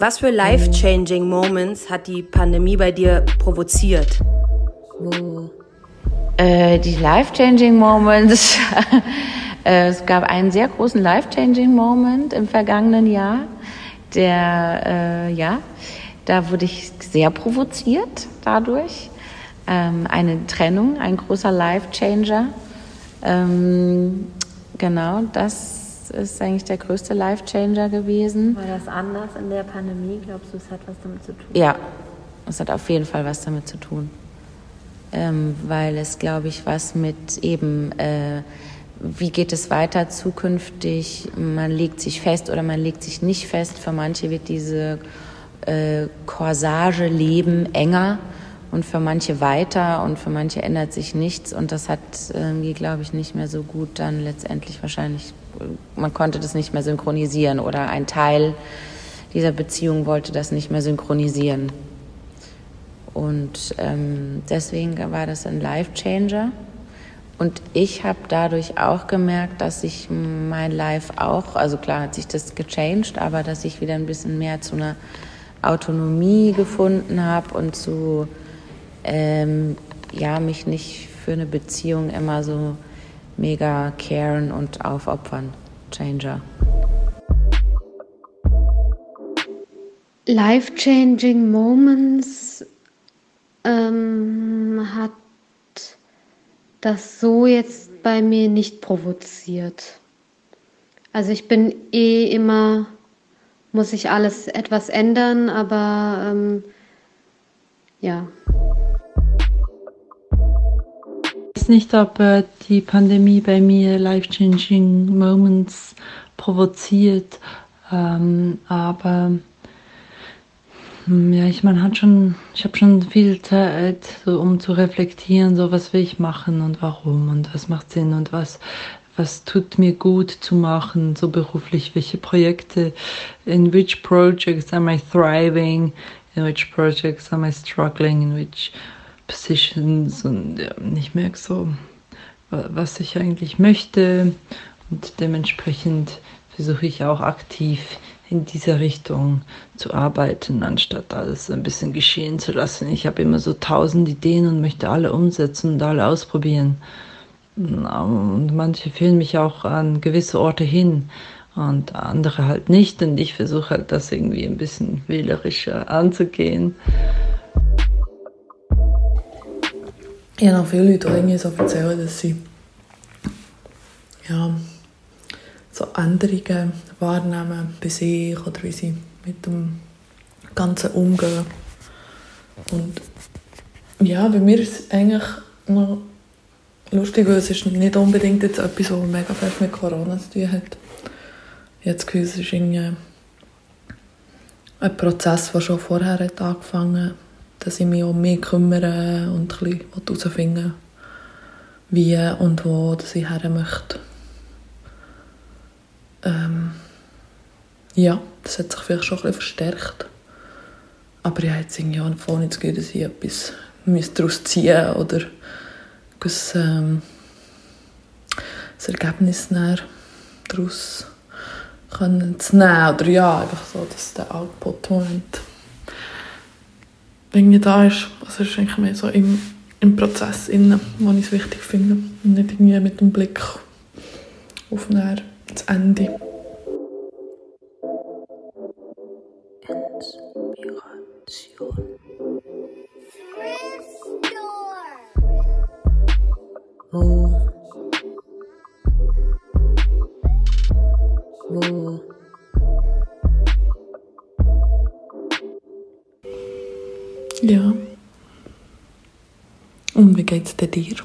Was für life-changing Moments hat die Pandemie bei dir provoziert? Oh. Äh, die life-changing Moments. Äh, es gab einen sehr großen life-changing Moment im vergangenen Jahr. Der, äh, ja, da wurde ich sehr provoziert dadurch. Ähm, eine Trennung, ein großer Life-Changer. Ähm, genau, das ist eigentlich der größte Life-Changer gewesen. War das anders in der Pandemie? Glaubst du, es hat was damit zu tun? Ja, es hat auf jeden Fall was damit zu tun. Ähm, weil es, glaube ich, was mit eben äh, wie geht es weiter zukünftig? Man legt sich fest oder man legt sich nicht fest. Für manche wird diese äh, Corsage Leben enger und für manche weiter und für manche ändert sich nichts und das hat irgendwie, glaube ich, nicht mehr so gut dann letztendlich wahrscheinlich, man konnte das nicht mehr synchronisieren oder ein Teil dieser Beziehung wollte das nicht mehr synchronisieren. Und ähm, deswegen war das ein Life-Changer. Und ich habe dadurch auch gemerkt, dass sich mein Life auch, also klar hat sich das gechanged, aber dass ich wieder ein bisschen mehr zu einer Autonomie gefunden habe und zu, ähm, ja, mich nicht für eine Beziehung immer so mega caren und aufopfern. Changer. Life-changing Moments ähm, hat das so jetzt bei mir nicht provoziert. Also ich bin eh immer, muss ich alles etwas ändern, aber ähm, ja. Nicht, ob äh, die Pandemie bei mir life-changing Moments provoziert, ähm, aber hm, ja, ich meine, hat schon, ich habe schon viel Zeit, so, um zu reflektieren, so was will ich machen und warum und was macht Sinn und was, was tut mir gut zu machen, so beruflich, welche Projekte, in which projects am I thriving, in which projects am I struggling, in which positions und ja, ich merke so, was ich eigentlich möchte und dementsprechend versuche ich auch aktiv in dieser Richtung zu arbeiten, anstatt alles ein bisschen geschehen zu lassen. Ich habe immer so tausend Ideen und möchte alle umsetzen und alle ausprobieren. Und manche führen mich auch an gewisse Orte hin und andere halt nicht. Und ich versuche halt das irgendwie ein bisschen wählerischer anzugehen. Ich habe noch viele Leute, die irgendwie so erzählen, dass sie ja, so Änderungen wahrnehmen bei sich oder wie sie mit dem Ganzen umgehen. Und ja, bei mir ist es eigentlich noch lustig, weil es ist nicht unbedingt jetzt etwas, was mega fest mit Corona zu tun hat. Jetzt es ist irgendwie ein Prozess, der schon vorher hat angefangen hat, dass ich mich um mich kümmere und ein bisschen herausfinden wie und wo dass ich her möchte. Ähm, ja, das hat sich vielleicht schon ein verstärkt. Aber ich habe jetzt irgendwie auch vorhin das Gefühl, dass ich etwas daraus ziehen oder ein ähm, das Ergebnis daraus können zu. Oder ja, einfach so, dass der Output-Moment irgendwie da ist. Also es ist eigentlich mehr so im, im Prozess, innen, wo ich es wichtig finde. Und nicht irgendwie mit dem Blick auf das Ende. Inspiration. Wo? Ja. Und wie geht's dir?